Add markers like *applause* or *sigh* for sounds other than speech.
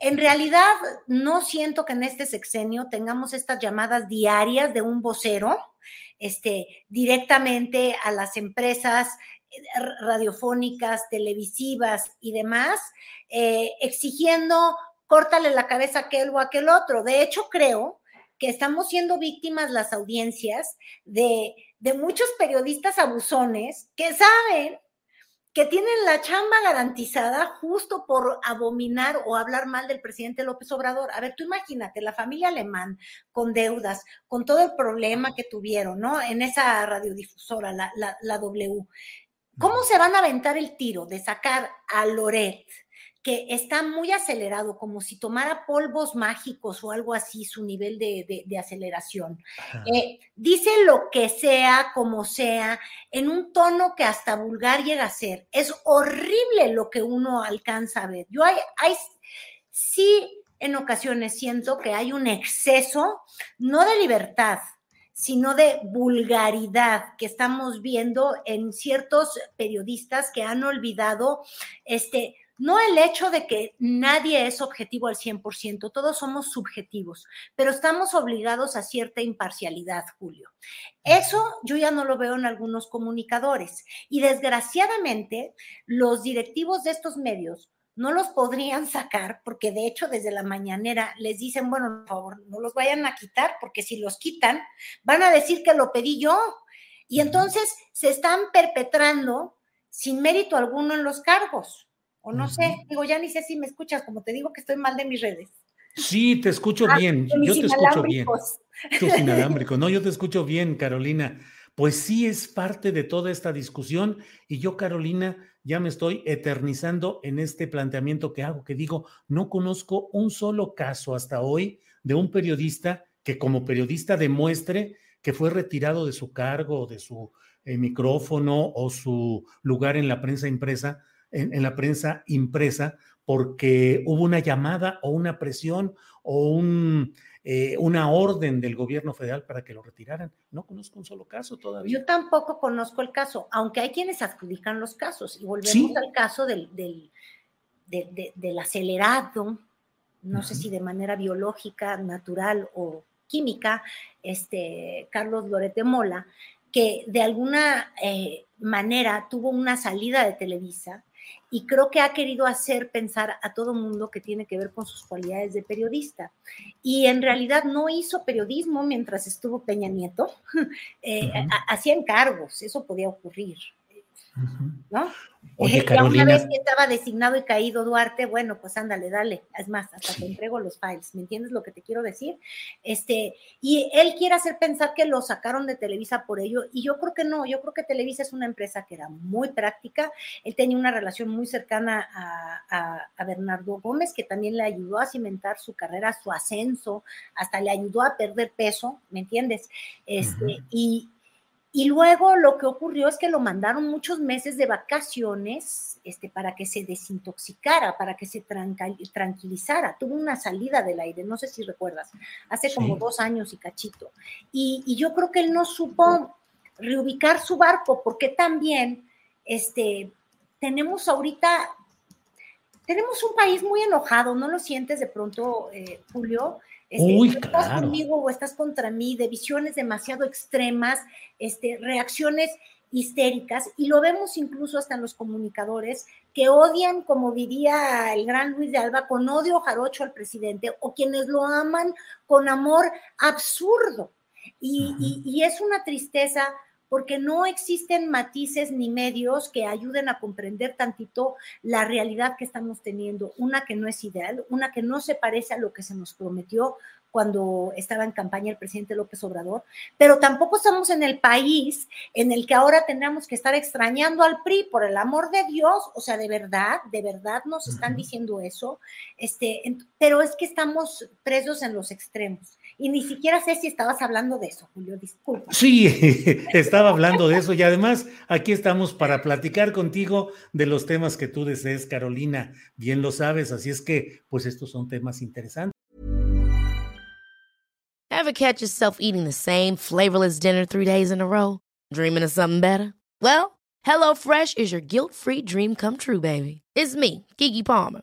En realidad, no siento que en este sexenio tengamos estas llamadas diarias de un vocero este, directamente a las empresas eh, radiofónicas, televisivas y demás, eh, exigiendo córtale la cabeza a aquel o aquel otro. De hecho, creo que estamos siendo víctimas las audiencias de, de muchos periodistas abusones que saben que tienen la chamba garantizada justo por abominar o hablar mal del presidente López Obrador. A ver, tú imagínate, la familia alemán con deudas, con todo el problema que tuvieron, ¿no? En esa radiodifusora, la, la, la W. ¿Cómo se van a aventar el tiro de sacar a Loret? Que está muy acelerado, como si tomara polvos mágicos o algo así, su nivel de, aceleración. Eh, dice lo que sea, como sea, en un tono que hasta vulgar llega a ser. Es horrible lo que uno alcanza a ver. Yo hay, hay sí, en ocasiones siento que hay un exceso, no de libertad, sino de vulgaridad que estamos viendo en ciertos periodistas que han olvidado este no el hecho de que nadie es objetivo al 100%, todos somos subjetivos, pero estamos obligados a cierta imparcialidad, Julio. Eso yo ya no lo veo en algunos comunicadores y desgraciadamente los directivos de estos medios no los podrían sacar porque de hecho desde la mañanera les dicen, bueno, por favor, no los vayan a quitar porque si los quitan van a decir que lo pedí yo. Y entonces se están perpetrando sin mérito alguno en los cargos. O no sé, digo, ya ni sé si me escuchas, como te digo que estoy mal de mis redes. Sí, te escucho ah, bien, yo te escucho bien. Tus inalámbricos, no, yo te *laughs* escucho bien, Carolina. Pues sí es parte de toda esta discusión y yo, Carolina, ya me estoy eternizando en este planteamiento que hago, que digo, no conozco un solo caso hasta hoy de un periodista que como periodista demuestre que fue retirado de su cargo, de su eh, micrófono o su lugar en la prensa impresa en, la prensa impresa porque hubo una llamada o una presión o un, eh, una orden del gobierno federal para que lo retiraran. No conozco un solo caso todavía. Yo tampoco conozco el caso, aunque hay quienes adjudican los casos. Y volvemos al caso del, del, del acelerado, no sé si de manera biológica, natural o química, este, Carlos Lorete Mola, que de alguna eh, manera tuvo una salida de Televisa y creo que ha querido hacer pensar a todo mundo que tiene que ver con sus cualidades de periodista. Y en realidad no hizo periodismo mientras estuvo Peña Nieto, *laughs* eh, hacía encargos, eso podía ocurrir. ¿No? Oye, Carolina. Una vez que estaba designado y caído Duarte, bueno, pues ándale, dale. Es más, hasta te entrego los files. ¿Me entiendes lo que te quiero decir? Este, y él quiere hacer pensar que lo sacaron de Televisa por ello, y yo creo que no. Yo creo que Televisa es una empresa que era muy práctica. Él tenía una relación muy cercana a, a, Bernardo Gómez, que también le ayudó a cimentar su carrera, su ascenso, hasta le ayudó a perder peso, ¿me entiendes? Este, y y luego lo que ocurrió es que lo mandaron muchos meses de vacaciones este, para que se desintoxicara, para que se tranquilizara. Tuvo una salida del aire, no sé si recuerdas, hace como dos años y cachito. Y, y, yo creo que él no supo reubicar su barco, porque también este, tenemos ahorita tenemos un país muy enojado, ¿no lo sientes de pronto, eh, Julio? Este, Uy, estás conmigo o estás contra mí, de visiones demasiado extremas, este, reacciones histéricas, y lo vemos incluso hasta en los comunicadores que odian, como diría el gran Luis de Alba, con odio jarocho al presidente, o quienes lo aman con amor absurdo. y es una tristeza porque no existen matices ni medios que ayuden a comprender tantito la realidad que estamos teniendo, una que no es ideal, una que no se parece a lo que se nos prometió cuando estaba en campaña el presidente López Obrador, pero tampoco estamos en el país en el que ahora tendríamos que estar extrañando al PRI, por el amor de Dios, o sea, de verdad, de verdad nos están diciendo eso, este, pero es que estamos presos en los extremos. Y ni siquiera sé si estabas hablando de eso, Julio, disculpa. Sí, *laughs* estaba hablando de eso y además aquí estamos para platicar contigo de los temas que tú desees, Carolina, bien lo sabes, así es que pues estos son temas interesantes. Ever catch yourself eating the same flavorless dinner three days in a row? Dreaming of something better? Well, HelloFresh is your guilt-free dream come true, baby. It's me, Kiki Palmer.